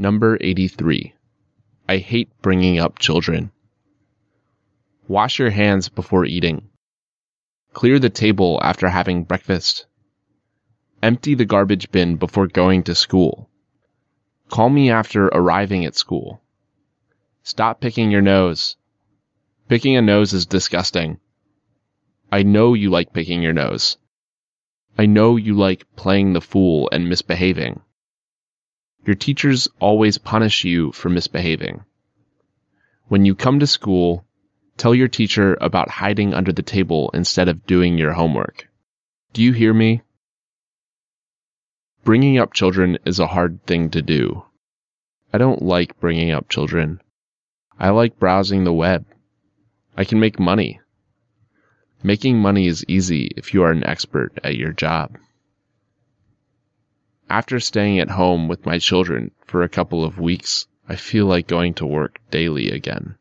Number 83. I hate bringing up children. Wash your hands before eating. Clear the table after having breakfast. Empty the garbage bin before going to school. Call me after arriving at school. Stop picking your nose. Picking a nose is disgusting. I know you like picking your nose. I know you like playing the fool and misbehaving. Your teachers always punish you for misbehaving. When you come to school, tell your teacher about hiding under the table instead of doing your homework. Do you hear me? Bringing up children is a hard thing to do. I don't like bringing up children. I like browsing the web. I can make money. Making money is easy if you are an expert at your job. After staying at home with my children for a couple of weeks, I feel like going to work daily again.